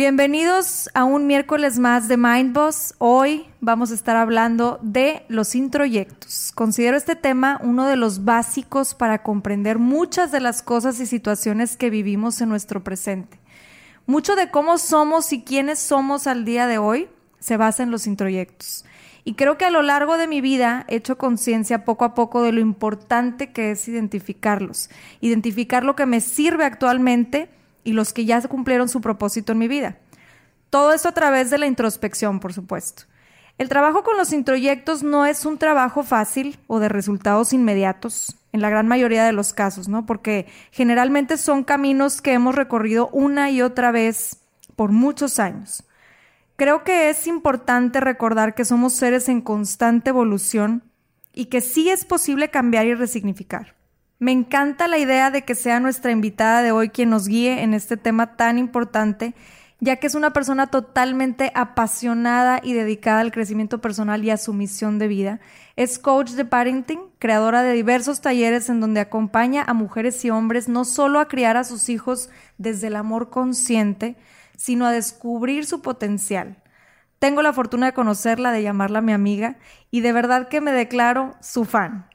Bienvenidos a un miércoles más de Mind Boss. Hoy vamos a estar hablando de los introyectos. Considero este tema uno de los básicos para comprender muchas de las cosas y situaciones que vivimos en nuestro presente. Mucho de cómo somos y quiénes somos al día de hoy se basa en los introyectos. Y creo que a lo largo de mi vida he hecho conciencia poco a poco de lo importante que es identificarlos, identificar lo que me sirve actualmente y los que ya cumplieron su propósito en mi vida. Todo esto a través de la introspección, por supuesto. El trabajo con los introyectos no es un trabajo fácil o de resultados inmediatos, en la gran mayoría de los casos, ¿no? Porque generalmente son caminos que hemos recorrido una y otra vez por muchos años. Creo que es importante recordar que somos seres en constante evolución y que sí es posible cambiar y resignificar. Me encanta la idea de que sea nuestra invitada de hoy quien nos guíe en este tema tan importante, ya que es una persona totalmente apasionada y dedicada al crecimiento personal y a su misión de vida. Es coach de parenting, creadora de diversos talleres en donde acompaña a mujeres y hombres no solo a criar a sus hijos desde el amor consciente, sino a descubrir su potencial. Tengo la fortuna de conocerla, de llamarla mi amiga, y de verdad que me declaro su fan.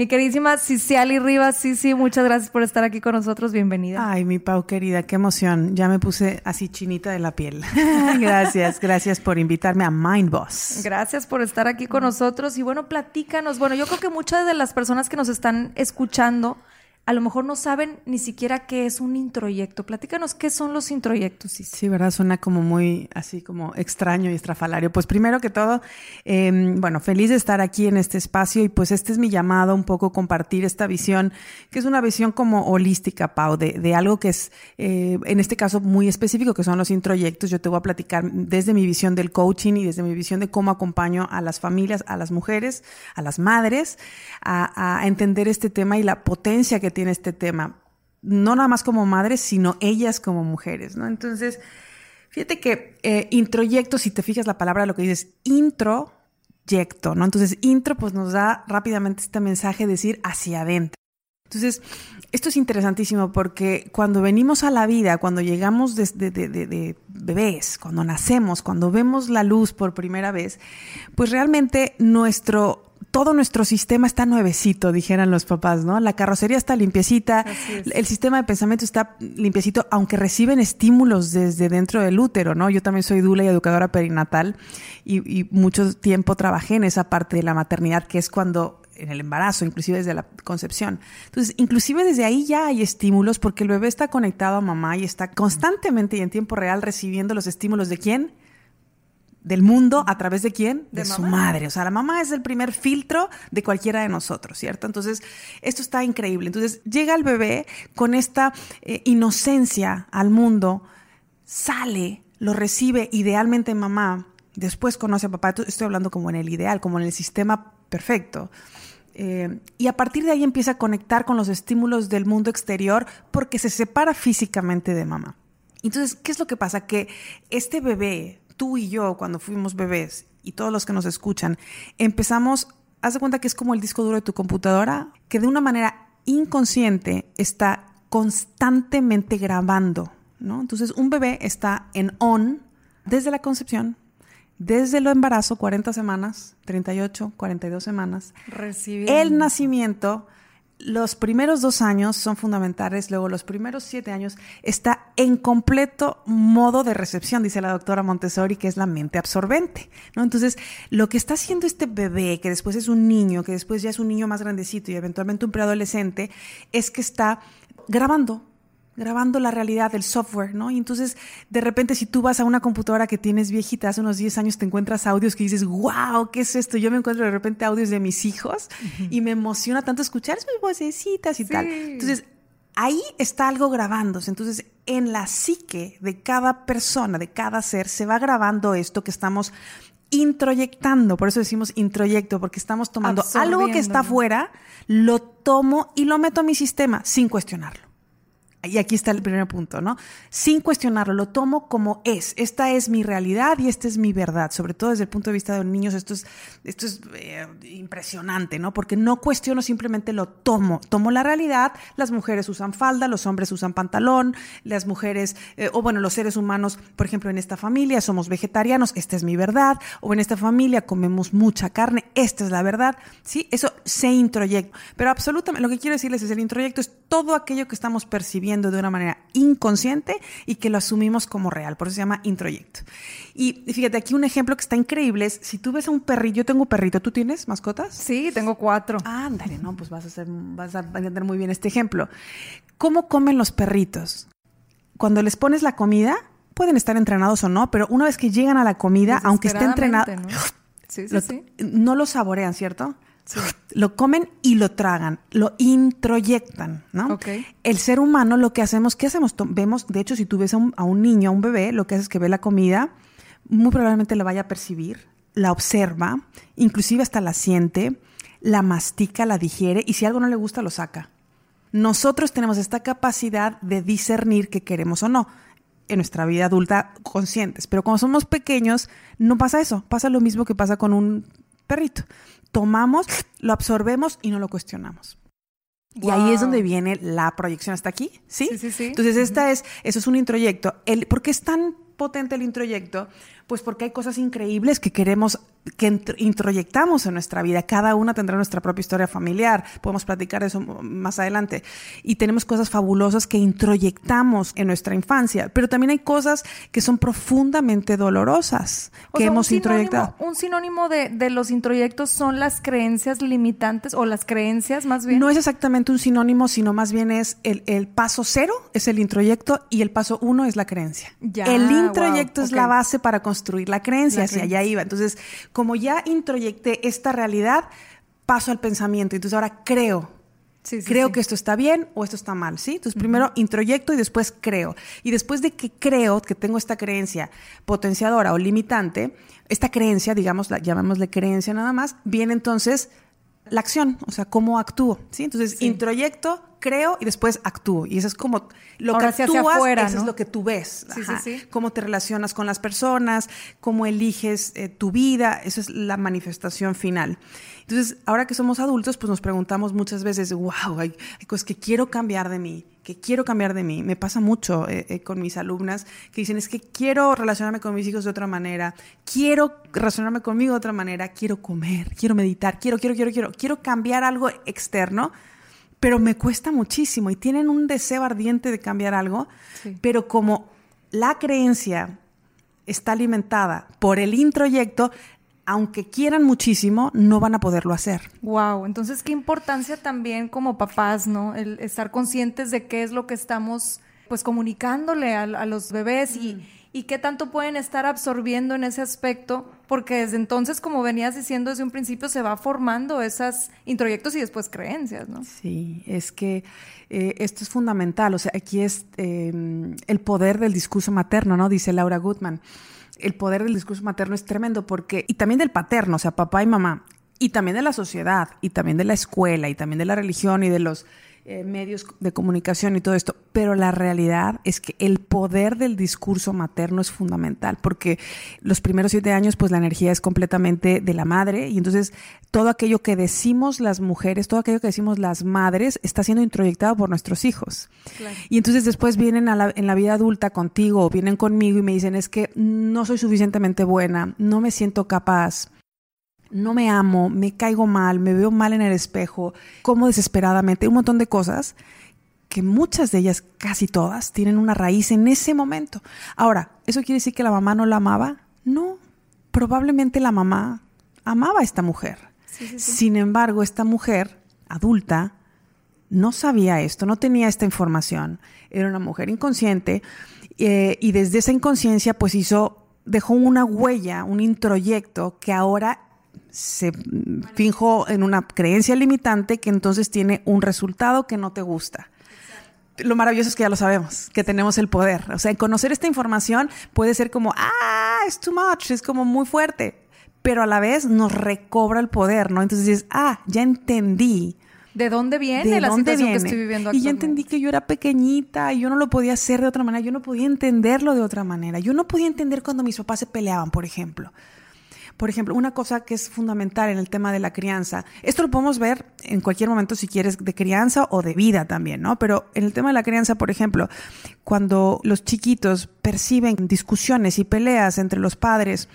Mi queridísima Ciciali Rivas, sí, sí, muchas gracias por estar aquí con nosotros. Bienvenida. Ay, mi Pau querida, qué emoción. Ya me puse así chinita de la piel. gracias, gracias por invitarme a Mind Boss. Gracias por estar aquí con nosotros. Y bueno, platícanos. Bueno, yo creo que muchas de las personas que nos están escuchando a lo mejor no saben ni siquiera qué es un introyecto. Platícanos qué son los introyectos. Sí, ¿verdad? Suena como muy así como extraño y estrafalario. Pues primero que todo, em, bueno, feliz de estar aquí en este espacio y pues este es mi llamado un poco compartir esta visión, que es una visión como holística, Pau, de, de algo que es, eh, en este caso, muy específico, que son los introyectos. Yo te voy a platicar desde mi visión del coaching y desde mi visión de cómo acompaño a las familias, a las mujeres, a las madres, a, a entender este tema y la potencia que tiene este tema, no nada más como madres, sino ellas como mujeres, ¿no? Entonces, fíjate que eh, introyecto, si te fijas la palabra, lo que dices, introyecto, ¿no? Entonces, intro, pues nos da rápidamente este mensaje de decir hacia adentro. Entonces, esto es interesantísimo porque cuando venimos a la vida, cuando llegamos de, bebés, cuando nacemos, cuando vemos la luz por primera vez, pues realmente nuestro todo nuestro sistema está nuevecito, dijeran los papás, ¿no? La carrocería está limpiecita, el sistema de pensamiento está limpiecito, aunque reciben estímulos desde dentro del útero, ¿no? Yo también soy dula y educadora perinatal y, y mucho tiempo trabajé en esa parte de la maternidad, que es cuando en el embarazo, inclusive desde la concepción. Entonces, inclusive desde ahí ya hay estímulos porque el bebé está conectado a mamá y está constantemente y en tiempo real recibiendo los estímulos de quién? Del mundo a través de quién? De, su madre. O sea, la mamá es el primer filtro de cualquiera de nosotros, ¿cierto? Entonces, esto está increíble. Entonces, llega el bebé con esta eh, inocencia al mundo, sale, lo recibe idealmente mamá, después conoce a papá. Estoy hablando como en el ideal, como en el sistema perfecto. Eh, y a partir de ahí empieza a conectar con los estímulos del mundo exterior porque se separa físicamente de mamá. Entonces, ¿qué es lo que pasa? Que este bebé tú y yo cuando fuimos bebés y todos los que nos escuchan, empezamos, haz de cuenta que es como el disco duro de tu computadora, que de una manera inconsciente está constantemente grabando, ¿no? Entonces un bebé está en on desde la concepción, desde el embarazo, 40 semanas, 38, 42 semanas, Recibe el nacimiento, los primeros dos años son fundamentales, luego los primeros siete años está en completo modo de recepción, dice la doctora Montessori, que es la mente absorbente. ¿no? Entonces, lo que está haciendo este bebé, que después es un niño, que después ya es un niño más grandecito y eventualmente un preadolescente, es que está grabando grabando la realidad del software, ¿no? Y entonces, de repente, si tú vas a una computadora que tienes viejita, hace unos 10 años te encuentras audios que dices, wow, ¿qué es esto? Yo me encuentro de repente audios de mis hijos y me emociona tanto escuchar sus vocecitas y tal. Entonces, ahí está algo grabándose. Entonces, en la psique de cada persona, de cada ser, se va grabando esto que estamos introyectando, por eso decimos introyecto, porque estamos tomando algo que está afuera, lo tomo y lo meto a mi sistema sin cuestionarlo. Y aquí está el primer punto, ¿no? Sin cuestionarlo, lo tomo como es. Esta es mi realidad y esta es mi verdad. Sobre todo desde el punto de vista de los niños, esto es, esto es eh, impresionante, ¿no? Porque no cuestiono, simplemente lo tomo. Tomo la realidad. Las mujeres usan falda, los hombres usan pantalón, las mujeres, eh, o bueno, los seres humanos, por ejemplo, en esta familia somos vegetarianos, esta es mi verdad. O en esta familia comemos mucha carne, esta es la verdad. ¿Sí? Eso se introyecta. Pero absolutamente, lo que quiero decirles es el introyecto es todo aquello que estamos percibiendo de una manera inconsciente y que lo asumimos como real. Por eso se llama introyecto. Y fíjate, aquí un ejemplo que está increíble es, si tú ves a un perrillo, yo tengo un perrito, ¿tú tienes mascotas? Sí, tengo cuatro. Ándale, no, pues vas a, hacer, vas a entender muy bien este ejemplo. ¿Cómo comen los perritos? Cuando les pones la comida, pueden estar entrenados o no, pero una vez que llegan a la comida, aunque esté entrenado, ¿no? Sí, sí, sí. no lo saborean, ¿cierto? Lo comen y lo tragan, lo introyectan, ¿no? El ser humano lo que hacemos, ¿qué hacemos? Vemos, de hecho, si tú ves a un, niño, a un bebé, lo que hace es que ve la comida, muy probablemente la vaya a percibir, la observa, inclusive hasta la siente, la mastica, la digiere y si algo no le gusta, lo saca. Nosotros tenemos esta capacidad de discernir qué queremos o no en nuestra vida adulta conscientes, pero cuando somos pequeños no pasa eso, pasa lo mismo que pasa con un perrito tomamos, lo absorbemos y no lo cuestionamos. Y ahí es donde viene la proyección hasta aquí, ¿sí? Sí, sí, sí. Entonces, esta es, eso es un introyecto. El, ¿Por qué es tan potente el introyecto? Pues porque hay cosas increíbles que queremos, que introyectamos en nuestra vida. Cada una tendrá nuestra propia historia familiar. Podemos platicar de eso más adelante. Y tenemos cosas fabulosas que introyectamos en nuestra infancia. Pero también hay cosas que son profundamente dolorosas que hemos introyectado. Un sinónimo de, de, los introyectos son las creencias limitantes o las creencias más bien. No es exactamente un sinónimo, sino más bien es el, el paso cero, es el introyecto, y el paso uno es la creencia. el introyecto es la base para construir construir la creencia, hacia allá iba. Entonces, como ya introyecté esta realidad, paso al pensamiento. Entonces ahora creo. creo que esto está bien o esto está mal, ¿sí? Entonces primero introyecto y después creo. Y después de que creo que tengo esta creencia potenciadora o limitante, esta creencia, digamos, la, llamémosle creencia nada más, viene entonces la acción, o sea, cómo actúo, ¿sí? Entonces, introyecto, creo y después actúo. Y eso es como lo que actúas, afuera, eso es lo que tú ves. Cómo te relacionas con las personas, cómo eliges eh, tu vida, eso es la manifestación final. Entonces, ahora que somos adultos, pues nos preguntamos muchas veces, wow, hay, cosas que quiero cambiar de mí, que quiero cambiar de mí. Me pasa mucho eh, eh, con mis alumnas que dicen, es que quiero relacionarme con mis hijos de otra manera, quiero relacionarme conmigo de otra manera, quiero comer, quiero meditar, quiero, quiero, quiero, quiero, quiero cambiar algo externo, pero me cuesta muchísimo y tienen un deseo ardiente de cambiar algo, pero como la creencia está alimentada por el introyecto, aunque quieran muchísimo, no van a poderlo hacer. Wow, entonces qué importancia también como papás, ¿no? El estar conscientes de qué es lo que estamos pues comunicándole a, los bebés y, y, qué tanto pueden estar absorbiendo en ese aspecto, porque desde entonces, como venías diciendo desde un principio, se va formando esas introyectos y después creencias, ¿no? Sí, es que eh, esto es fundamental, o sea, aquí es eh, el poder del discurso materno, ¿no? Dice Laura Goodman el poder del discurso materno es tremendo porque, y también del paterno, o sea, papá y mamá, y también de la sociedad, y también de la escuela, y también de la religión y de los eh, medios de comunicación y todo esto, pero la realidad es que el poder del discurso materno es fundamental, porque los primeros siete años, pues la energía es completamente de la madre, y entonces todo aquello que decimos las mujeres, todo aquello que decimos las madres, está siendo introyectado por nuestros hijos. Y entonces después vienen en la vida adulta contigo, o vienen conmigo y me dicen, es que no soy suficientemente buena, no me siento capaz no me amo, me caigo mal, me veo mal en el espejo, como desesperadamente, un montón de cosas que muchas de ellas, casi todas, tienen una raíz en ese momento. Ahora, ¿eso quiere decir que la mamá no la amaba? No, probablemente la mamá amaba a esta mujer. Sin embargo, esta mujer adulta no sabía esto, no tenía esta información. Era una mujer inconsciente eh, y desde esa inconsciencia pues hizo, dejó una huella, un introyecto que ahora se finjó en una creencia limitante que entonces tiene un resultado que no te gusta. Lo maravilloso es que ya lo sabemos, que tenemos el poder. O sea, conocer esta información puede ser como, ah, es too much, es como muy fuerte, pero a la vez nos recobra el poder, ¿no? Entonces dices, ah, ya entendí ¿De dónde viene la situación que estoy viviendo Y yo entendí que yo era pequeñita y yo no lo podía hacer de otra manera, yo no podía entenderlo de otra manera. Yo no podía entender cuando mis papás se peleaban, por ejemplo. Por ejemplo, una cosa que es fundamental en el tema de la crianza, esto lo podemos ver en cualquier momento si quieres de crianza o de vida también, ¿no? Pero en el tema de la crianza, por ejemplo, cuando los chiquitos perciben discusiones y peleas entre los padres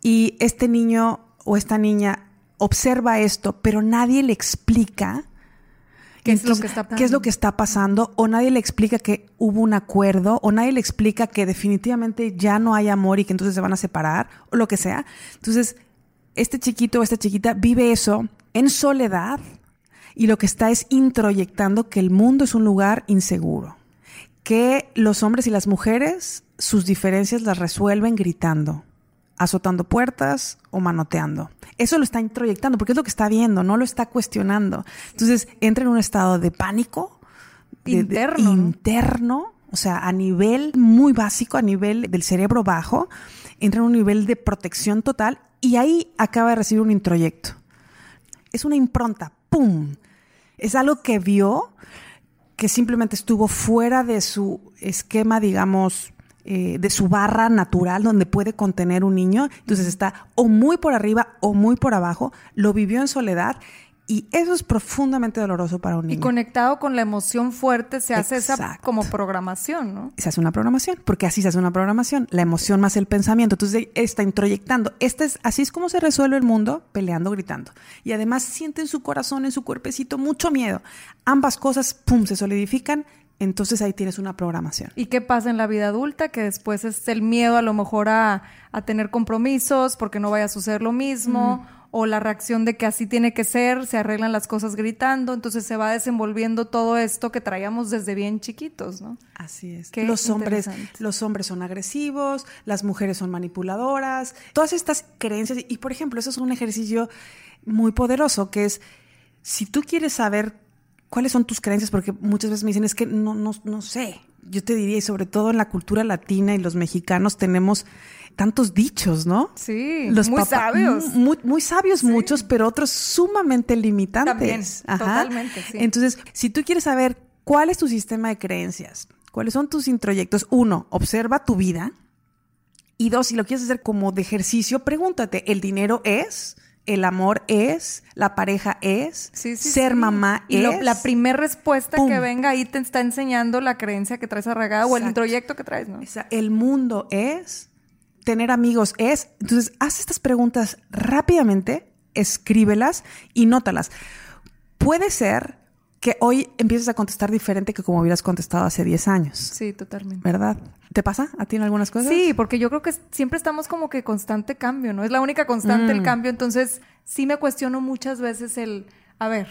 y este niño o esta niña observa esto, pero nadie le explica ¿Qué, es lo que está qué es lo que está pasando, o nadie le explica que hubo un acuerdo, o nadie le explica que definitivamente ya no hay amor y que entonces se van a separar, o lo que sea. Entonces, este chiquito o esta chiquita vive eso en soledad y lo que está es introyectando que el mundo es un lugar inseguro, que los hombres y las mujeres sus diferencias las resuelven gritando, azotando puertas o manoteando. Eso lo está introyectando porque es lo que está viendo, no lo está cuestionando. Entonces entra en un estado de pánico interno, interno o sea, a nivel muy básico, a nivel del cerebro bajo, entra en un nivel de protección total y ahí acaba de recibir un introyecto. Es una impronta, ¡pum! Es algo que vio que simplemente estuvo fuera de su esquema, digamos, eh, de su barra natural donde puede contener un niño. Entonces está o muy por arriba o muy por abajo. Lo vivió en soledad y eso es profundamente doloroso para un niño. Y conectado con la emoción fuerte se hace esa como programación, ¿no? Se hace una programación, porque así se hace una programación, la emoción más el pensamiento. Entonces está introyectando. Este es, así es como se resuelve el mundo, peleando, gritando. Y además siente en su corazón, en su cuerpecito, mucho miedo. Ambas cosas, pum, se solidifican entonces ahí tienes una programación. ¿Y qué pasa en la vida adulta? Que después es el miedo a lo mejor a, tener compromisos porque no vaya a suceder lo mismo, o la reacción de que así tiene que ser, se arreglan las cosas gritando, entonces se va desenvolviendo todo esto que traíamos desde bien chiquitos, ¿no? Así es. los hombres, los hombres son agresivos, las mujeres son manipuladoras, todas estas creencias, y por ejemplo, eso es un ejercicio muy poderoso, que es, si tú quieres saber ¿cuáles son tus creencias? Porque muchas veces me dicen, es que no, no, no sé. Yo te diría, y sobre todo en la cultura latina y los mexicanos tenemos tantos dichos, ¿no? Sí, los muy sabios. Muy, sabios muchos, pero otros sumamente limitantes. También, totalmente, sí. Entonces, si tú quieres saber cuál es tu sistema de creencias, cuáles son tus introyectos, uno, observa tu vida. Y dos, si lo quieres hacer como de ejercicio, pregúntate, ¿el dinero es? El amor es, la pareja es, ser mamá es. la primera respuesta que venga ahí te está enseñando la creencia que traes arraigada o el introyecto que traes, ¿no? el mundo es, tener amigos es. Entonces, haz estas preguntas rápidamente, escríbelas y nótalas. Puede ser que hoy empieces a contestar diferente que como hubieras contestado hace 10 años. Sí, totalmente. ¿Verdad? ¿Te pasa a ti en algunas cosas? Sí, porque yo creo que siempre estamos como que constante cambio, ¿no? Es la única constante el mm. cambio. Entonces, sí me cuestiono muchas veces el, a ver,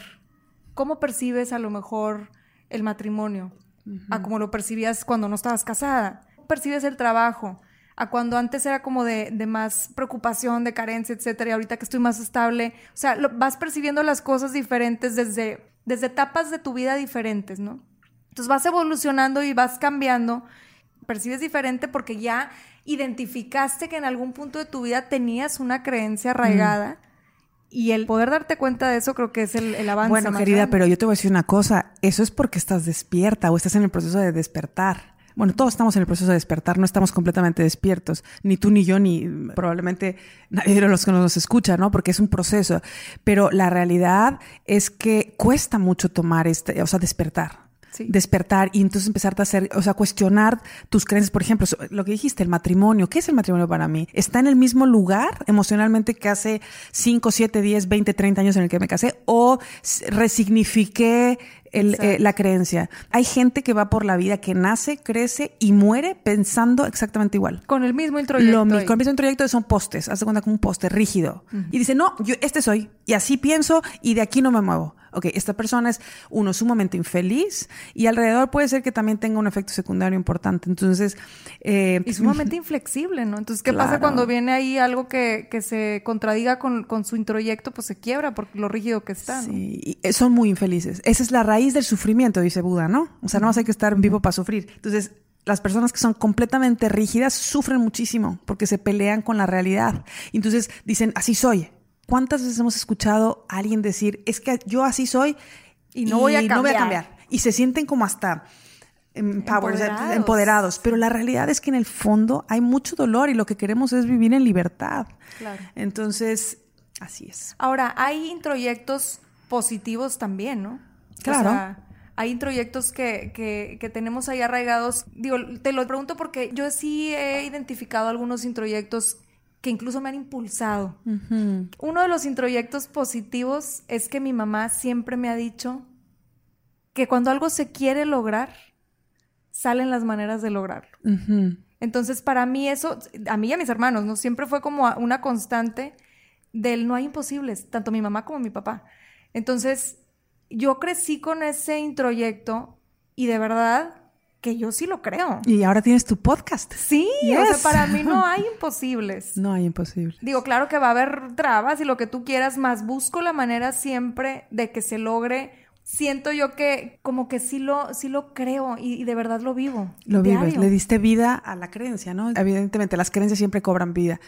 ¿cómo percibes a lo mejor el matrimonio? A cómo lo percibías cuando no estabas casada. ¿Cómo percibes el trabajo? a cuando antes era como de, más preocupación, de carencia, etcétera, y ahorita que estoy más estable. O sea, lo, vas percibiendo las cosas diferentes desde desde etapas de tu vida diferentes, ¿no? Entonces vas evolucionando y vas cambiando, percibes diferente porque ya identificaste que en algún punto de tu vida tenías una creencia arraigada. Y el poder darte cuenta de eso creo que es el, el avance. Bueno, querida, pero yo te voy a decir una cosa. Eso es porque estás despierta o estás en el proceso de despertar bueno, todos estamos en el proceso de despertar, no estamos completamente despiertos, ni tú ni yo, ni probablemente nadie de los que nos escucha, ¿no? Porque es un proceso. Pero la realidad es que cuesta mucho tomar este, o sea, despertar. despertar y entonces empezarte a hacer, o sea, cuestionar tus creencias. Por ejemplo, lo que dijiste, el matrimonio. ¿Qué es el matrimonio para mí? ¿Está en el mismo lugar emocionalmente que hace 5, 7, 10, 20, 30 años en el que me casé? ¿O resignifiqué eh, la creencia. Hay gente que va por la vida que nace, crece y muere pensando exactamente igual. Con el mismo introyecto. con el mismo introyecto son postes, hace cuenta como un poste rígido. Y dice, no, yo este soy. Y así pienso y de aquí no me muevo ok, esta persona es uno sumamente infeliz y alrededor puede ser que también tenga un efecto secundario importante. Entonces... Eh, y sumamente inflexible, ¿no? Entonces, ¿qué pasa cuando viene ahí algo que, que se contradiga con, con, su introyecto? Pues se quiebra por lo rígido que está. Sí, y son muy infelices. Esa es la raíz del sufrimiento, dice Buda, ¿no? O sea, no hay que estar vivo para sufrir. Entonces, las personas que son completamente rígidas sufren muchísimo porque se pelean con la realidad. Entonces dicen, así soy, ¿Cuántas veces hemos escuchado a alguien decir, es que yo así soy y no, voy, a cambiar. Y se sienten como hasta empoderados. empoderados. Pero la realidad es que en el fondo hay mucho dolor y lo que queremos es vivir en libertad. Claro. Entonces, así es. Ahora, hay introyectos positivos también, ¿no? Claro. O sea, hay introyectos que, que, que, tenemos ahí arraigados. Digo, te lo pregunto porque yo sí he identificado algunos introyectos que incluso me han impulsado. Uno de los introyectos positivos es que mi mamá siempre me ha dicho que cuando algo se quiere lograr, salen las maneras de lograrlo. Entonces, para mí eso, a mí y a mis hermanos, ¿no? Siempre fue como una constante del no hay imposibles, tanto mi mamá como mi papá. Entonces, yo crecí con ese introyecto y de verdad que yo sí lo creo. Y ahora tienes tu podcast. Sí, o sea, para mí no hay imposibles. No hay imposibles. Digo, claro que va a haber trabas y lo que tú quieras, más busco la manera siempre de que se logre. Siento yo que como que sí lo, sí lo creo y, de verdad lo vivo. Lo vives, le diste vida a la creencia, ¿no? Evidentemente, las creencias siempre cobran vida.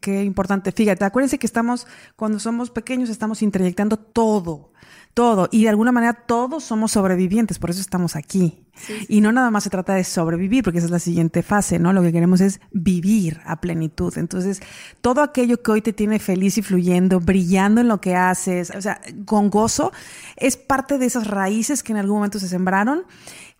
Qué importante. Fíjate, acuérdense que estamos, cuando somos pequeños, estamos introyectando todo todo. Y de alguna manera todos somos sobrevivientes, por eso estamos aquí. Y no nada más se trata de sobrevivir, porque esa es la siguiente fase, ¿no? Lo que queremos es vivir a plenitud. Entonces, todo aquello que hoy te tiene feliz y fluyendo, brillando en lo que haces, o sea, con gozo, es parte de esas raíces que en algún momento se sembraron,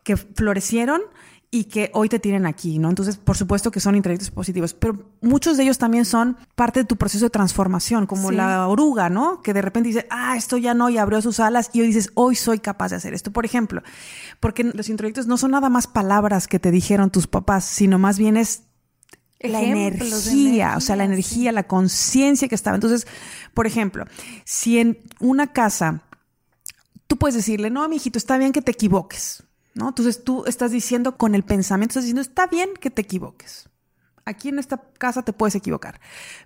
que florecieron y que hoy te tienen aquí, ¿no? Entonces, por supuesto que son introyectos positivos, pero muchos de ellos también son parte de tu proceso de transformación, como la oruga, ¿no? Que de repente dice, ah, esto ya no, y abrió sus alas, y hoy dices, hoy soy capaz de hacer esto, por ejemplo, porque los introyectos no son nada más palabras que te dijeron tus papás, sino más bien es la energía, o sea, la energía, la conciencia que estaba. Entonces, por ejemplo, si en una casa tú puedes decirle, no, mi hijito, está bien que te equivoques, ¿no? Entonces tú estás diciendo con el pensamiento, estás diciendo, está bien que te equivoques. Aquí en esta casa te puedes equivocar.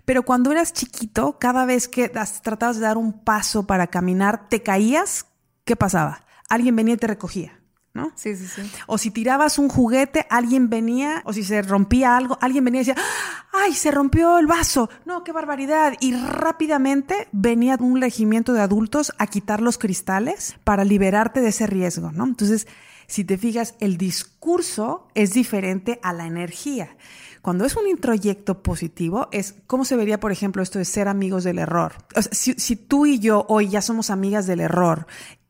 Pero cuando eras chiquito, cada vez que tratabas de dar un paso para caminar, te caías, ¿qué pasaba? Alguien venía y te recogía. ¿no? Sí, sí, sí. O si tirabas un juguete, alguien venía, o si se rompía algo, alguien venía y decía, ¡ay, se rompió el vaso! No, qué barbaridad. Y rápidamente venía un regimiento de adultos a quitar los cristales para liberarte de ese riesgo, ¿no? Entonces, si te fijas, el discurso es diferente a la energía. Cuando es un introyecto positivo, es cómo se vería, por ejemplo, esto de ser amigos del error. si, tú y yo hoy ya somos amigas del error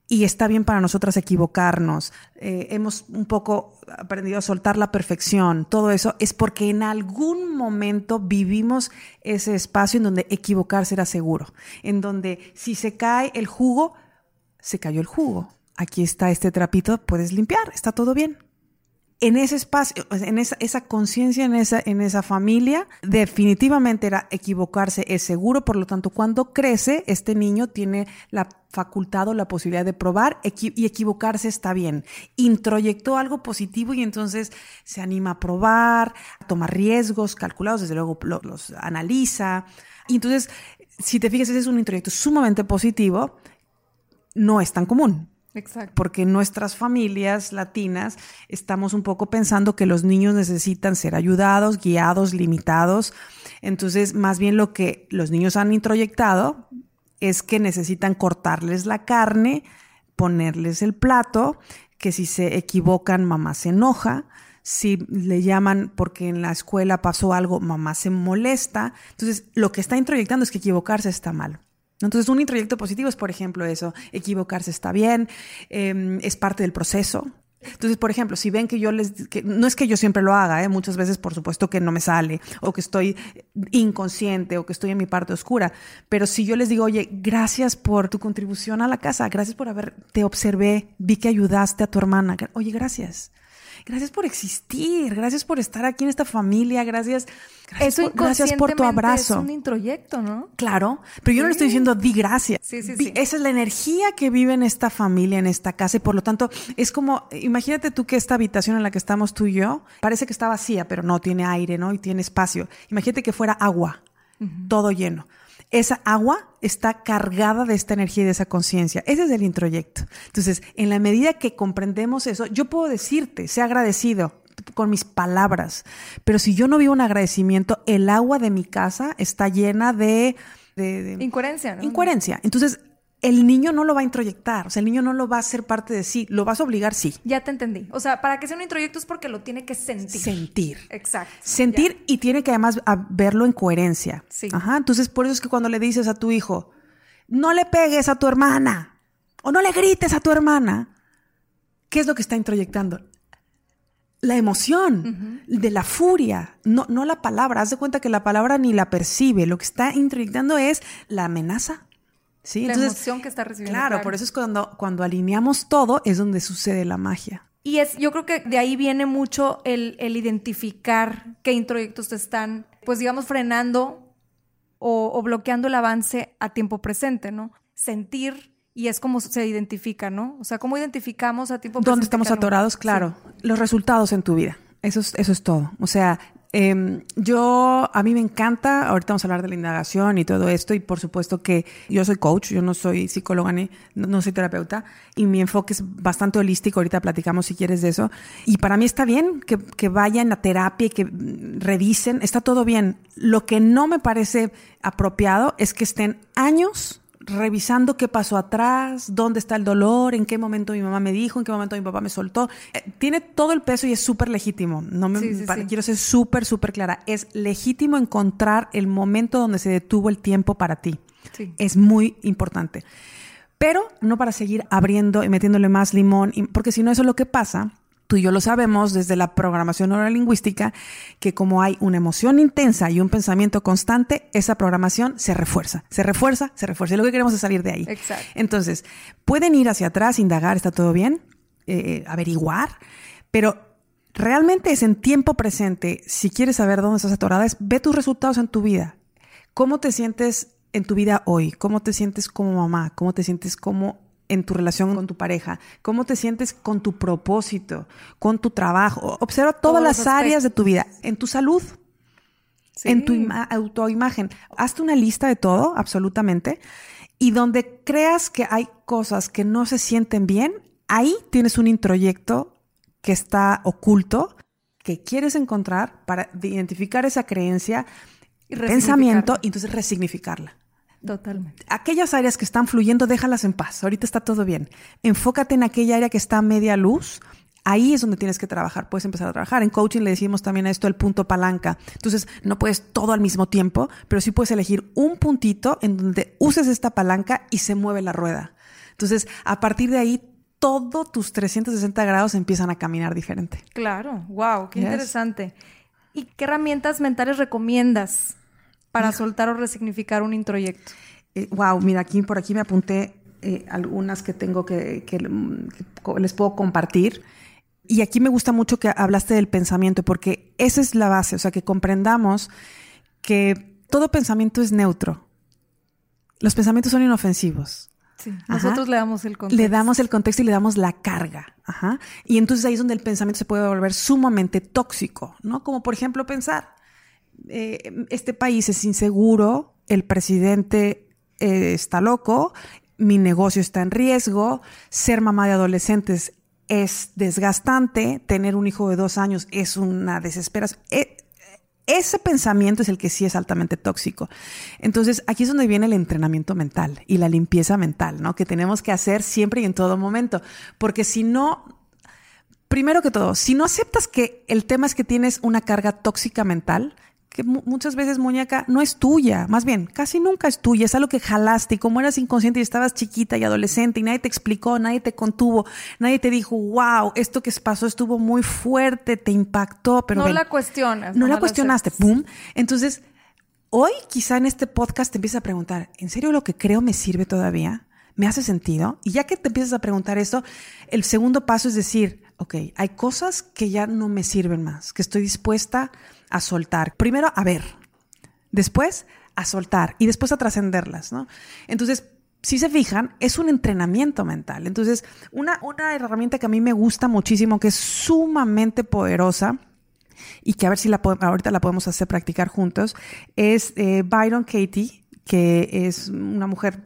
y está bien para nosotras equivocarnos, eh, hemos un poco aprendido a soltar la perfección, todo eso es porque en algún momento vivimos ese espacio en donde equivocarse era seguro, en donde si se cae el jugo, se cayó el jugo aquí está este trapito, puedes limpiar, está todo bien. En ese espacio, en esa, conciencia, en esa, en esa familia, definitivamente era equivocarse, es seguro, por lo tanto, cuando crece, este niño tiene la facultad o la posibilidad de probar y equivocarse está bien. Introyectó algo positivo y entonces se anima a probar, a tomar riesgos calculados, desde luego los analiza. Entonces, si te fijas, ese es un introyecto sumamente positivo, no es tan común. Exacto. Porque nuestras familias latinas estamos un poco pensando que los niños necesitan ser ayudados, guiados, limitados. Entonces, más bien lo que los niños han introyectado es que necesitan cortarles la carne, ponerles el plato, que si se equivocan, mamá se enoja. Si le llaman porque en la escuela pasó algo, mamá se molesta. Entonces, lo que está introyectando es que equivocarse está mal. Entonces, un introyecto positivo es, por ejemplo, eso, equivocarse está bien, em, es parte del proceso. Entonces, por ejemplo, si ven que yo les, no es que yo siempre lo haga, ¿eh? muchas veces por supuesto que no me sale, o que estoy inconsciente, o que estoy en mi parte oscura, pero si yo les digo, oye, gracias por tu contribución a la casa, gracias por haber, te observé, vi que ayudaste a tu hermana, oye, gracias gracias por existir, gracias por estar aquí en esta familia, gracias, gracias, por, gracias por tu abrazo. Es un introyecto, ¿no? Claro, pero yo no le estoy diciendo di gracias. Sí, sí, sí. Esa es la energía que vive en esta familia, en esta casa, y por lo tanto es como, imagínate tú que esta habitación en la que estamos tú y yo, parece que está vacía, pero no, tiene aire, ¿no? Y tiene espacio. Imagínate que fuera agua, todo lleno esa agua está cargada de esta energía y de esa conciencia. Ese es el introyecto. Entonces, en la medida que comprendemos eso, yo puedo decirte, sé agradecido con mis palabras, pero si yo no vivo un agradecimiento, el agua de mi casa está llena de... de, incoherencia, ¿no? Incoherencia. Entonces, el niño no lo va a introyectar, o sea, el niño no lo va a hacer parte de sí, lo vas a obligar sí. Ya te entendí. O sea, para que sea un introyecto es porque lo tiene que sentir. Sentir. Exacto. Sentir y tiene que además verlo en coherencia. Sí. Ajá. Entonces, por eso es que cuando le dices a tu hijo, no le pegues a tu hermana o no le grites a tu hermana, ¿qué es lo que está introyectando? La emoción de la furia, no, no la palabra. Haz de cuenta que la palabra ni la percibe. Lo que está introyectando es la amenaza, Sí, la emoción que está recibiendo. Claro, por eso es cuando, cuando alineamos todo es donde sucede la magia. Y es, yo creo que de ahí viene mucho el, identificar qué introyectos te están, pues digamos, frenando o, bloqueando el avance a tiempo presente, ¿no? Sentir y es como se identifica, ¿no? O sea, ¿cómo identificamos a tiempo presente? ¿Dónde estamos atorados? Claro. Los resultados en tu vida. Eso es, eso es todo. O sea, Em, yo, a mí me encanta, ahorita vamos a hablar de la indagación y todo esto, y por supuesto que yo soy coach, yo no soy psicóloga ni no, soy terapeuta, y mi enfoque es bastante holístico, ahorita platicamos si quieres de eso, y para mí está bien que, que vayan a terapia y que revisen, está todo bien. Lo que no me parece apropiado es que estén años revisando qué pasó atrás, dónde está el dolor, en qué momento mi mamá me dijo, en qué momento mi papá me soltó. Eh, tiene todo el peso y es súper legítimo. No me, Quiero ser súper, súper clara. Es legítimo encontrar el momento donde se detuvo el tiempo para ti. Es muy importante. Pero no para seguir abriendo y metiéndole más limón, porque si no, eso es lo que pasa tú y yo lo sabemos desde la programación neurolingüística, que como hay una emoción intensa y un pensamiento constante, esa programación se refuerza, se refuerza, se refuerza. Y lo que queremos es salir de ahí. Exacto. Entonces, pueden ir hacia atrás, indagar, está todo bien, eh, averiguar, pero realmente es en tiempo presente. Si quieres saber dónde estás atorada, es ve tus resultados en tu vida. ¿Cómo te sientes en tu vida hoy? ¿Cómo te sientes como mamá? ¿Cómo te sientes como en tu relación con tu pareja, cómo te sientes con tu propósito, con tu trabajo. Observa todas las áreas de tu vida, en tu salud, en tu autoimagen. Hazte una lista de todo, absolutamente, y donde creas que hay cosas que no se sienten bien, ahí tienes un introyecto que está oculto, que quieres encontrar para identificar esa creencia, y pensamiento, y entonces resignificarla. Totalmente. Aquellas áreas que están fluyendo, déjalas en paz. Ahorita está todo bien. Enfócate en aquella área que está a media luz. Ahí es donde tienes que trabajar. Puedes empezar a trabajar. En coaching le decimos también a esto el punto palanca. Entonces, no puedes todo al mismo tiempo, pero sí puedes elegir un puntito en donde uses esta palanca y se mueve la rueda. Entonces, a partir de ahí, todos tus 360 grados empiezan a caminar diferente. Claro. Wow, qué interesante. ¿Y qué herramientas mentales recomiendas para soltar o resignificar un introyecto? wow, eh, mira, aquí por aquí me apunté eh, algunas que tengo que, que, les puedo compartir. Y aquí me gusta mucho que hablaste del pensamiento, porque esa es la base, o sea, que comprendamos que todo pensamiento es neutro. Los pensamientos son inofensivos. Sí, nosotros le damos el contexto. Le damos el contexto y le damos la carga. Ajá. Y entonces ahí es donde el pensamiento se puede volver sumamente tóxico, ¿no? Como por ejemplo pensar, eh, este país es inseguro, el presidente eh, está loco, mi negocio está en riesgo, ser mamá de adolescentes es desgastante, tener un hijo de dos años es una desesperación. E, ese pensamiento es el que sí es altamente tóxico. Entonces, aquí es donde viene el entrenamiento mental y la limpieza mental, ¿no? Que tenemos que hacer siempre y en todo momento. Porque si no, primero que todo, si no aceptas que el tema es que tienes una carga tóxica mental, que muchas veces, muñeca, no es tuya, más bien, casi nunca es tuya, es algo que jalaste y como eras inconsciente y estabas chiquita y adolescente y nadie te explicó, nadie te contuvo, nadie te dijo, wow, esto que pasó estuvo muy fuerte, te impactó, pero... No la cuestionas. No, la cuestionaste, ¡pum! Entonces, hoy quizá en este podcast te empiezas a preguntar, ¿en serio lo que creo me sirve todavía? ¿Me hace sentido? Y ya que te empiezas a preguntar esto, el segundo paso es decir, ok, hay cosas que ya no me sirven más, que estoy dispuesta a soltar. Primero a ver, después a soltar y después a trascenderlas, ¿no? Entonces, si se fijan, es un entrenamiento mental. Entonces, una, una herramienta que a mí me gusta muchísimo, que es sumamente poderosa, y que a ver si la ahorita la podemos hacer practicar juntos, es eh, Byron Katie, que es una mujer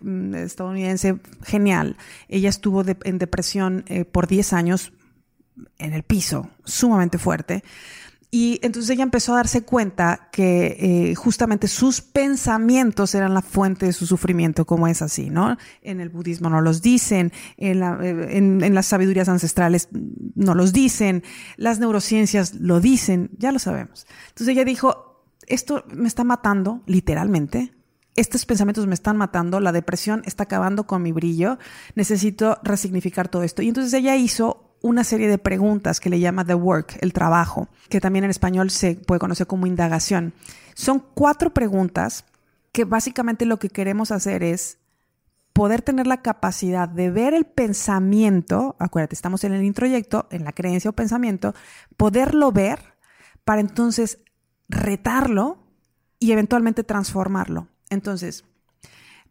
mm, estadounidense genial. Ella estuvo en depresión eh, por 10 años en el piso, sumamente fuerte. Y entonces ella empezó a darse cuenta que eh, justamente sus pensamientos eran la fuente de su sufrimiento, como es así, ¿no? En el budismo no los dicen, en, eh, las sabidurías ancestrales no los dicen, las neurociencias lo dicen, ya lo sabemos. Entonces ella dijo, esto me está matando, literalmente, estos pensamientos me están matando, la depresión está acabando con mi brillo, necesito resignificar todo esto. Y entonces ella hizo una serie de preguntas que le llama The Work, el trabajo, que también en español se puede conocer como indagación. Son cuatro preguntas que básicamente lo que queremos hacer es poder tener la capacidad de ver el pensamiento, acuérdate, estamos en el introyecto, en la creencia o pensamiento, poderlo ver para entonces retarlo y eventualmente transformarlo. Entonces,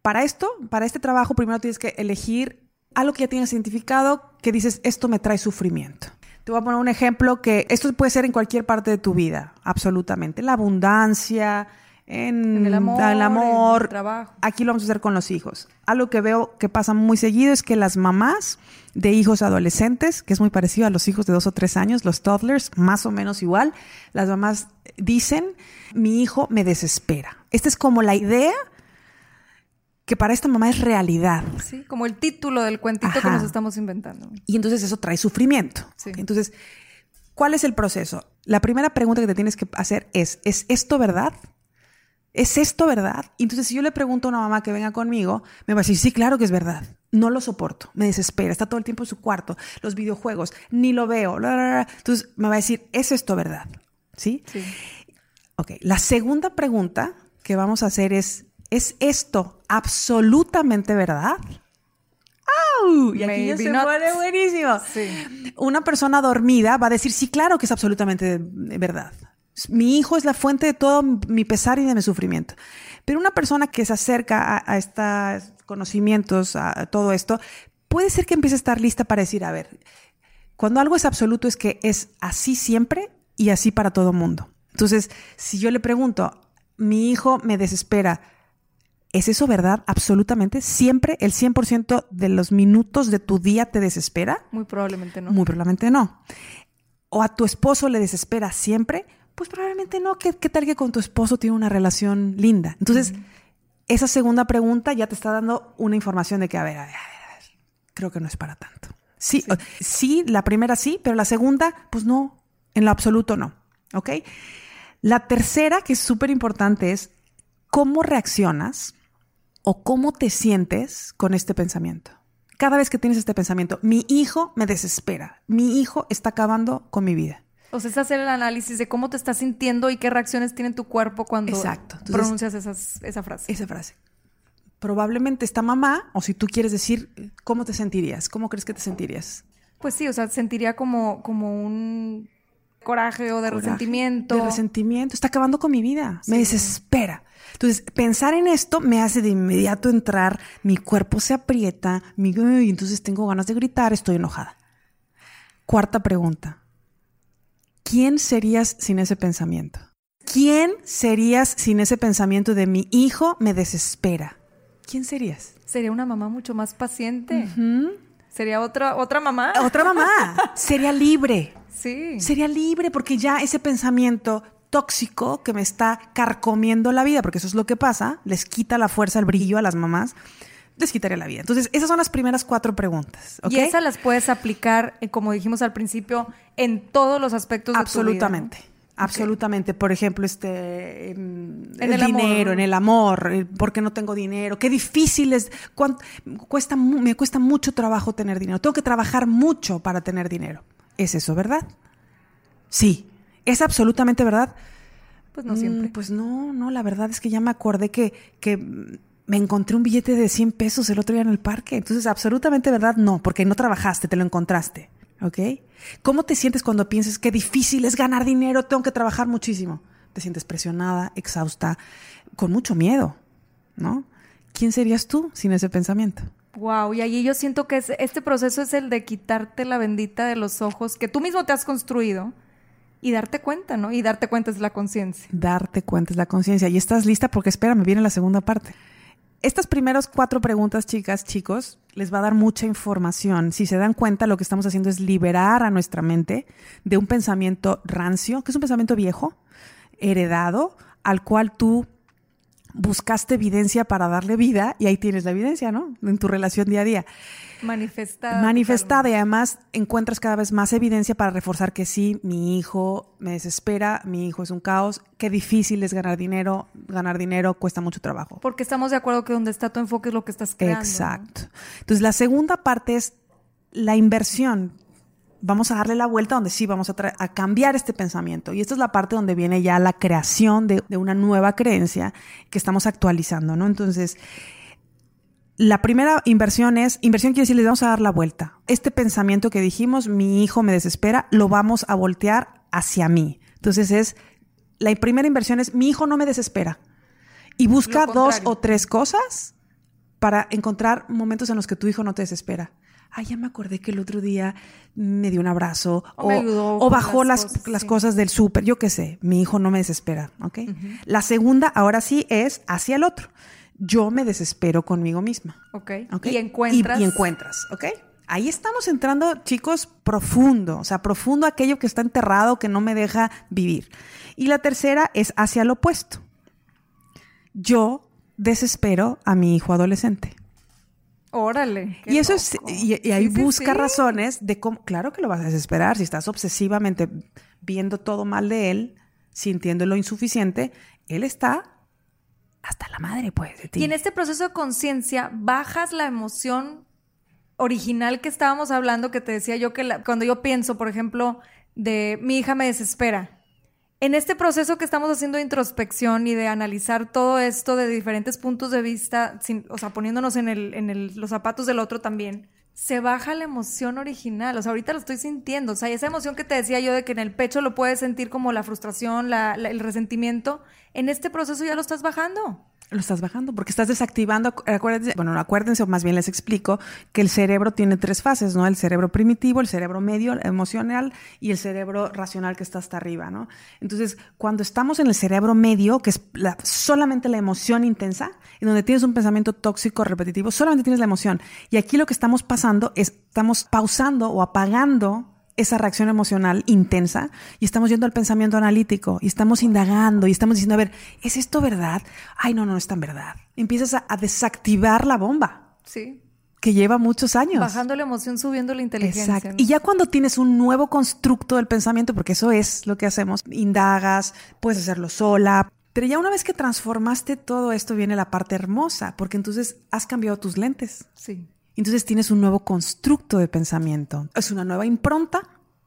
para esto, para este trabajo, primero tienes que elegir algo que ya tienes identificado que dices, esto me trae sufrimiento. Te voy a poner un ejemplo que esto puede ser en cualquier parte de tu vida, absolutamente. La abundancia, en, el amor, el amor. el trabajo. Aquí lo vamos a hacer con los hijos. Algo que veo que pasa muy seguido es que las mamás de hijos adolescentes, que es muy parecido a los hijos de dos o tres años, los toddlers, más o menos igual, las mamás dicen, mi hijo me desespera. Esta es como la idea que para esta mamá es realidad. Sí, como el título del cuentito que nos estamos inventando. Y entonces eso trae sufrimiento. Entonces, ¿cuál es el proceso? La primera pregunta que te tienes que hacer es, ¿es esto verdad? ¿Es esto verdad? Y entonces, si yo le pregunto a una mamá que venga conmigo, me va a decir, sí, claro que es verdad. No lo soporto, me desespera, está todo el tiempo en su cuarto, los videojuegos, ni lo veo. Entonces, me va a decir, ¿es esto verdad? ¿Sí? Sí. Ok, la segunda pregunta que vamos a hacer es, ¿es esto absolutamente verdad? ¡Au! Y aquí ya se pone buenísimo. Una persona dormida va a decir, sí, claro que es absolutamente verdad. Mi hijo es la fuente de todo mi pesar y de mi sufrimiento. Pero una persona que se acerca a, estos conocimientos, a todo esto, puede ser que empiece a estar lista para decir, a ver, cuando algo es absoluto es que es así siempre y así para todo mundo. Entonces, si yo le pregunto, mi hijo me desespera, ¿Es eso verdad? Absolutamente. ¿Siempre el 100% de los minutos de tu día te desespera? Muy probablemente no. Muy probablemente no. ¿O a tu esposo le desespera siempre? Pues probablemente no. ¿Qué, tal que con tu esposo tiene una relación linda? Entonces, esa segunda pregunta ya te está dando una información de que, a ver, a ver, a ver, creo que no es para tanto. Sí, sí, sí la primera sí, pero la segunda, pues no, en lo absoluto no. ¿Ok? La tercera, que es súper importante, es cómo reaccionas o cómo te sientes con este pensamiento. Cada vez que tienes este pensamiento, mi hijo me desespera, mi hijo está acabando con mi vida. O sea, es hacer el análisis de cómo te estás sintiendo y qué reacciones tiene tu cuerpo cuando pronuncias esa frase. Esa frase. Probablemente esta mamá, o si tú quieres decir, ¿cómo te sentirías? ¿Cómo crees que te sentirías? Pues sí, o sea, sentiría como, como un coraje o de resentimiento. De resentimiento. Está acabando con mi vida. Me desespera. Entonces, pensar en esto me hace de inmediato entrar, mi cuerpo se aprieta, mi, y entonces tengo ganas de gritar, estoy enojada. Cuarta pregunta. ¿Quién serías sin ese pensamiento? ¿Quién serías sin ese pensamiento de mi hijo me desespera? ¿Quién serías? Sería una mamá mucho más paciente. Sería otra, otra mamá. Otra mamá. Sería libre. Sí. Sería libre porque ya ese pensamiento tóxico que me está carcomiendo la vida, porque eso es lo que pasa, les quita la fuerza, el brillo a las mamás, les quitaría la vida. Entonces, esas son las primeras cuatro preguntas. Y esas las puedes aplicar, eh, como dijimos al principio, en todos los aspectos de Absolutamente. tu vida, Absolutamente. Por ejemplo, este em, en el, dinero, en el amor, eh, porque no tengo dinero, qué difícil es, cuesta, me cuesta mucho trabajo tener dinero, tengo que trabajar mucho para tener dinero. ¿Es eso verdad? Sí, es absolutamente verdad. Pues no siempre. Mm, pues no, no, la verdad es que ya me acordé que, que me encontré un billete de 100 pesos el otro día en el parque. Entonces, absolutamente verdad, no, porque no trabajaste, te lo encontraste. ¿Ok? ¿Cómo te sientes cuando piensas que difícil es ganar dinero, tengo que trabajar muchísimo? Te sientes presionada, exhausta, con mucho miedo, ¿no? ¿Quién serías tú sin ese pensamiento? Wow, y allí yo siento que este proceso es el de quitarte la bendita de los ojos que tú mismo te has construido y darte cuenta, ¿no? Y darte cuenta es la conciencia. Darte cuenta es la conciencia. Y estás lista porque espérame, viene la segunda parte. Estas primeras cuatro preguntas, chicas, chicos, les va a dar mucha información. Si se dan cuenta, lo que estamos haciendo es liberar a nuestra mente de un pensamiento rancio, que es un pensamiento viejo, heredado, al cual tú buscaste evidencia para darle vida y ahí tienes la evidencia, ¿no? En tu relación día a día. Manifestada. Manifestada y además encuentras cada vez más evidencia para reforzar que sí, mi hijo me desespera, mi hijo es un caos, qué difícil es ganar dinero, ganar dinero cuesta mucho trabajo. Porque estamos de acuerdo que donde está tu enfoque es lo que estás creando. Exacto. Entonces la segunda parte es la inversión vamos a darle la vuelta donde sí vamos a, a, cambiar este pensamiento. Y esta es la parte donde viene ya la creación de, de, una nueva creencia que estamos actualizando, ¿no? Entonces, la primera inversión es, inversión quiere decir, les vamos a dar la vuelta. Este pensamiento que dijimos, mi hijo me desespera, lo vamos a voltear hacia mí. Entonces es, la primera inversión es, mi hijo no me desespera. Y busca dos o tres cosas para encontrar momentos en los que tu hijo no te desespera ay, ya me acordé que el otro día me dio un abrazo o, bajó las, las, cosas, del súper, yo qué sé, mi hijo no me desespera, ¿ok? La segunda, ahora sí, es hacia el otro. Yo me desespero conmigo misma. Ok. okay? Y encuentras. Y, encuentras, ¿ok? Ahí estamos entrando, chicos, profundo, o sea, profundo aquello que está enterrado, que no me deja vivir. Y la tercera es hacia lo opuesto. Yo desespero a mi hijo adolescente. Órale. Y eso es, y, ahí busca razones de cómo, claro que lo vas a desesperar si estás obsesivamente viendo todo mal de él, sintiéndolo insuficiente, él está hasta la madre, pues, de ti. Y en este proceso de conciencia, bajas la emoción original que estábamos hablando, que te decía yo que cuando yo pienso, por ejemplo, de mi hija me desespera en este proceso que estamos haciendo de introspección y de analizar todo esto de diferentes puntos de vista, o sea, poniéndonos en, el, en los zapatos del otro también, se baja la emoción original. O sea, ahorita lo estoy sintiendo. O sea, esa emoción que te decía yo de que en el pecho lo puedes sentir como la frustración, el resentimiento, en este proceso ya lo estás bajando. Lo estás bajando porque estás desactivando, acuérdense, bueno, acuérdense o más bien les explico que el cerebro tiene tres fases, ¿no? El cerebro primitivo, el cerebro medio, emocional y el cerebro racional que está hasta arriba, ¿no? Entonces, cuando estamos en el cerebro medio, que es solamente la emoción intensa, y donde tienes un pensamiento tóxico repetitivo, solamente tienes la emoción. Y aquí lo que estamos pasando es, estamos pausando o apagando esa reacción emocional intensa y estamos yendo al pensamiento analítico y estamos indagando y estamos diciendo, a ver, ¿es esto verdad? Ay, no, no es tan verdad. Empiezas a, desactivar la bomba. Sí. Que lleva muchos años. Bajando la emoción, subiendo la inteligencia. Exacto. Y ya cuando tienes un nuevo constructo del pensamiento, porque eso es lo que hacemos, indagas, puedes hacerlo sola. Pero ya una vez que transformaste todo esto, viene la parte hermosa, porque entonces has cambiado tus lentes. Sí. Entonces tienes un nuevo constructo de pensamiento. Es una nueva impronta,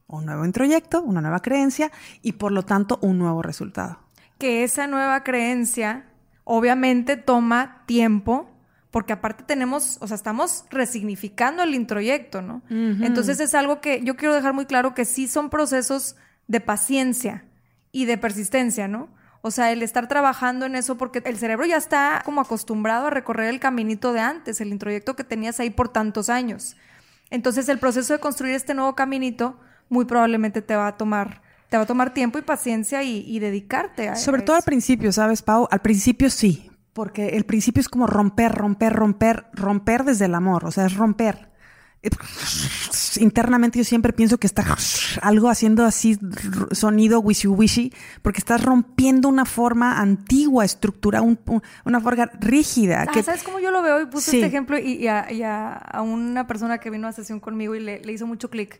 un nuevo introyecto, una nueva creencia y por lo tanto un nuevo resultado. Que esa nueva creencia obviamente toma tiempo porque aparte tenemos, o sea, estamos resignificando el introyecto, ¿no? Entonces es algo que yo quiero dejar muy claro que sí son procesos de paciencia y de persistencia, ¿no? O sea, el estar trabajando en eso porque el cerebro ya está como acostumbrado a recorrer el caminito de antes, el introyecto que tenías ahí por tantos años. Entonces, el proceso de construir este nuevo caminito muy probablemente te va a tomar te va a tomar tiempo y paciencia y, dedicarte a Sobre todo al principio, ¿sabes, Pau? Al principio sí, porque el principio es como romper, romper, romper, romper desde el amor, o sea, es romper internamente yo siempre pienso que está algo haciendo así sonido wishy wishy porque estás rompiendo una forma antigua, estructura, una forma rígida. Ah, ¿Sabes cómo yo lo veo? Y puse este ejemplo y, a, una persona que vino a sesión conmigo y le, le hizo mucho clic.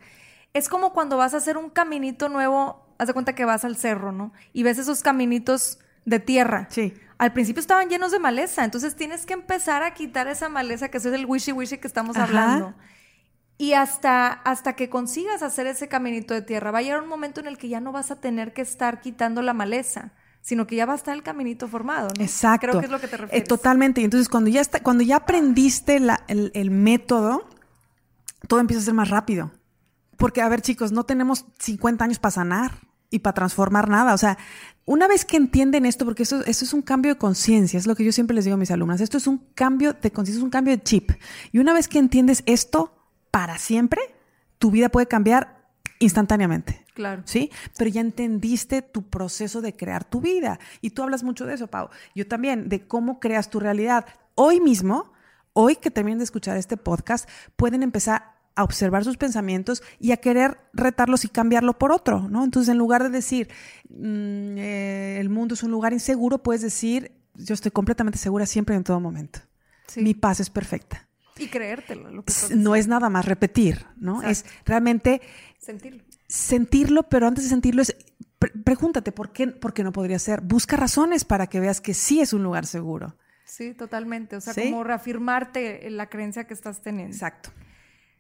Es como cuando vas a hacer un caminito nuevo haz de cuenta que vas al cerro, ¿no? Y ves esos caminitos de tierra. Sí. Al principio estaban llenos de maleza, entonces tienes que empezar a quitar esa maleza que es el wishy wishy que estamos Ajá. hablando. Y hasta, hasta que consigas hacer ese caminito de tierra, va a llegar un momento en el que ya no vas a tener que estar quitando la maleza, sino que ya va a estar el caminito formado. ¿no? Exacto. Creo que es lo que te Eh, refieres. totalmente. Y entonces cuando ya está, cuando ya aprendiste la- el, el método, todo empieza a ser más rápido. Porque, a ver, chicos, no tenemos 50 años para sanar y para transformar nada. O sea, una vez que entienden esto, porque eso, eso es un cambio de conciencia, es lo que yo siempre les digo a mis alumnas, esto es un cambio de conciencia, es un cambio de chip. Y una vez que entiendes esto para siempre, tu vida puede cambiar instantáneamente. Claro. ¿sí? Pero ya entendiste tu proceso de crear tu vida. Y tú hablas mucho de eso, Pau. Yo también, de cómo creas tu realidad. Hoy mismo, hoy que terminen de escuchar este podcast, pueden empezar a observar sus pensamientos y a querer retarlos y cambiarlo por otro, ¿no? Entonces, en lugar de decir, mm, eh, el mundo es un lugar inseguro, puedes decir, yo estoy completamente segura siempre y en todo momento. Sí. Mi paz es perfecta. Y creértelo, lo que estás No es nada más repetir, ¿no? Es realmente sentirlo. sentirlo, pero antes de sentirlo es pre- pregúntate por qué, por qué no podría ser. Busca razones para que veas que sí es un lugar seguro. Sí, totalmente. O sea, ¿Sí? como reafirmarte en la creencia que estás teniendo. Exacto.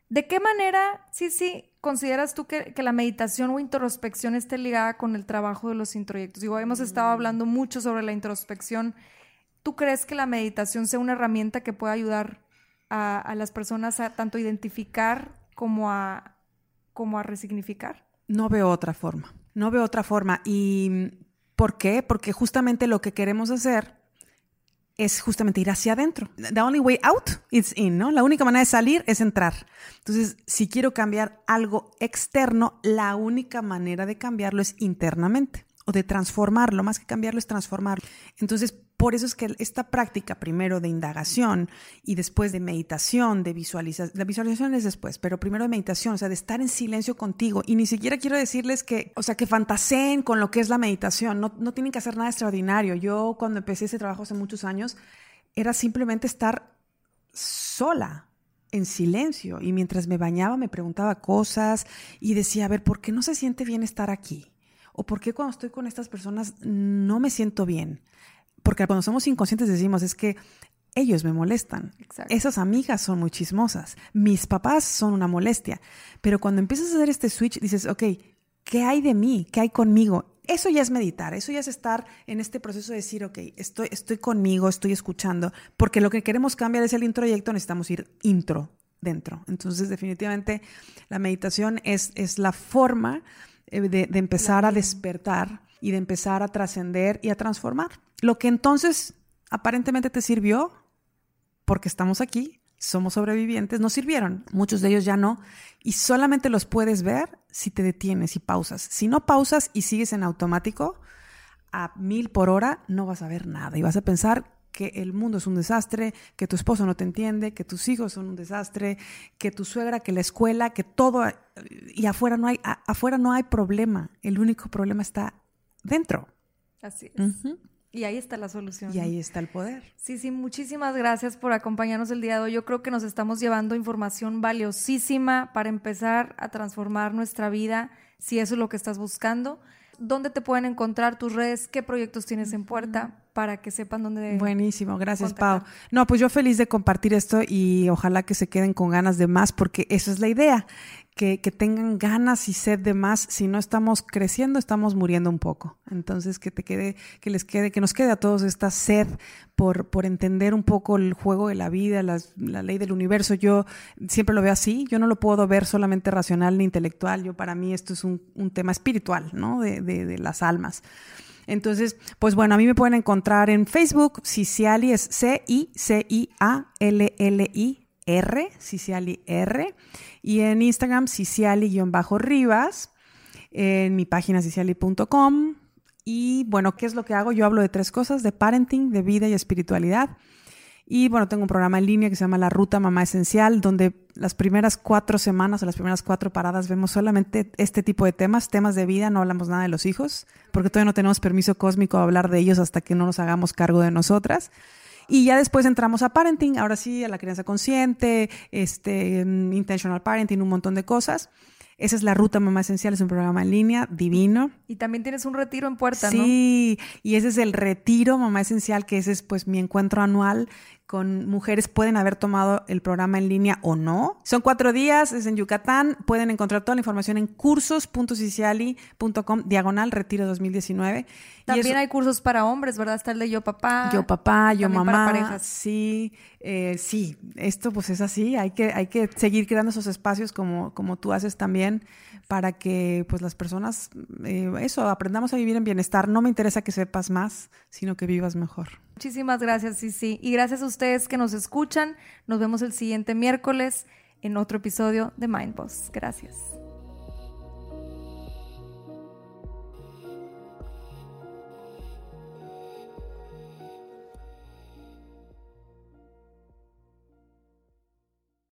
¿De qué manera, sí, sí, consideras tú que, que la meditación o introspección esté ligada con el trabajo de los introyectos? Digo, hemos estado hablando mucho sobre la introspección. ¿Tú crees que la meditación sea una herramienta que pueda ayudar a, las personas a tanto identificar como a, como a resignificar? No veo otra forma. No veo otra forma. ¿Y por qué? Porque justamente lo que queremos hacer es justamente ir hacia adentro. The only way out is in, ¿no? La única manera de salir es entrar. Entonces, si quiero cambiar algo externo, la única manera de cambiarlo es internamente o de transformarlo, más que cambiarlo es transformarlo. Entonces, por eso es que esta práctica primero de indagación y después de meditación, de visualización, la visualización es después, pero primero de meditación, o sea, de estar en silencio contigo. Y ni siquiera quiero decirles que, o sea, que fantaseen con lo que es la meditación, no, no tienen que hacer nada extraordinario. Yo cuando empecé ese trabajo hace muchos años, era simplemente estar sola, en silencio. Y mientras me bañaba me preguntaba cosas y decía, a ver, ¿por qué no se siente bien estar aquí? ¿O por qué cuando estoy con estas personas no me siento bien? Porque cuando somos inconscientes decimos, es que ellos me molestan. Exacto. Esas amigas son muy chismosas. Mis papás son una molestia. Pero cuando empiezas a hacer este switch, dices, ok, ¿qué hay de mí? ¿Qué hay conmigo? Eso ya es meditar, eso ya es estar en este proceso de decir, ok, estoy, estoy conmigo, estoy escuchando, porque lo que queremos cambiar es el introyecto, necesitamos ir intro dentro. Entonces, definitivamente, la meditación es, es la forma eh, de, de empezar a despertar y de empezar a trascender y a transformar. Lo que entonces aparentemente te sirvió, porque estamos aquí, somos sobrevivientes, nos sirvieron, muchos de ellos ya no, y solamente los puedes ver si te detienes y pausas. Si no pausas y sigues en automático, a mil por hora no vas a ver nada y vas a pensar que el mundo es un desastre, que tu esposo no te entiende, que tus hijos son un desastre, que tu suegra, que la escuela, que todo y afuera no hay afuera no hay problema, el único problema está dentro. Así es. Y ahí está la solución. Y ahí está el poder. Sí, sí, muchísimas gracias por acompañarnos el día de hoy. Yo creo que nos estamos llevando información valiosísima para empezar a transformar nuestra vida, si eso es lo que estás buscando. ¿Dónde te pueden encontrar tus redes? ¿Qué proyectos tienes en puerta? Para que sepan dónde... Buenísimo, gracias contactar. Pau. No, pues yo feliz de compartir esto y ojalá que se queden con ganas de más porque eso es la idea, que, tengan ganas y sed de más. Si no estamos creciendo, estamos muriendo un poco. Entonces que te quede, que les quede, que nos quede a todos esta sed por, por entender un poco el juego de la vida, la ley del universo. Yo siempre lo veo así, yo no lo puedo ver solamente racional ni intelectual. Yo para mí esto es un, tema espiritual, ¿no? De, de, de las almas. Entonces, pues bueno, a mí me pueden encontrar en Facebook, Ciciali es C-I-C-I-A-L-L-I-R, Ciciali R, y en Instagram, Ciciali-Rivas, en mi página ciciali.com. Y bueno, ¿qué es lo que hago? Yo hablo de tres cosas, de parenting, de vida y espiritualidad. Y bueno, tengo un programa en línea que se llama La Ruta Mamá Esencial, donde las primeras cuatro semanas o las primeras cuatro paradas vemos solamente este tipo de temas, temas de vida, no hablamos nada de los hijos, porque todavía no tenemos permiso cósmico a hablar de ellos hasta que no nos hagamos cargo de nosotras. Y ya después entramos a parenting, ahora sí, a la crianza consciente, este, mm, intentional parenting, un montón de cosas. Esa es la Ruta Mamá Esencial, es un programa en línea divino. Y también tienes un retiro en puerta, ¿no? Sí, y ese es el retiro Mamá Esencial, que ese es pues mi encuentro anual con mujeres pueden haber tomado el programa en línea o no. Son cuatro días, es en Yucatán. Pueden encontrar toda la información en cursos.ciciali.com, diagonal retiro 2019. También hay cursos para hombres, ¿verdad? Está el de Yo Papá. Yo Papá, Yo Mamá. Para parejas. Sí, eh, sí, esto pues es así. Hay que, hay que seguir creando esos espacios como, como tú haces también para que pues las personas, eh, eso, aprendamos a vivir en bienestar. No me interesa que sepas más, sino que vivas mejor. Muchísimas gracias, sí, sí. Y gracias a ustedes que nos escuchan. Nos vemos el siguiente miércoles en otro episodio de Mind Boss. Gracias.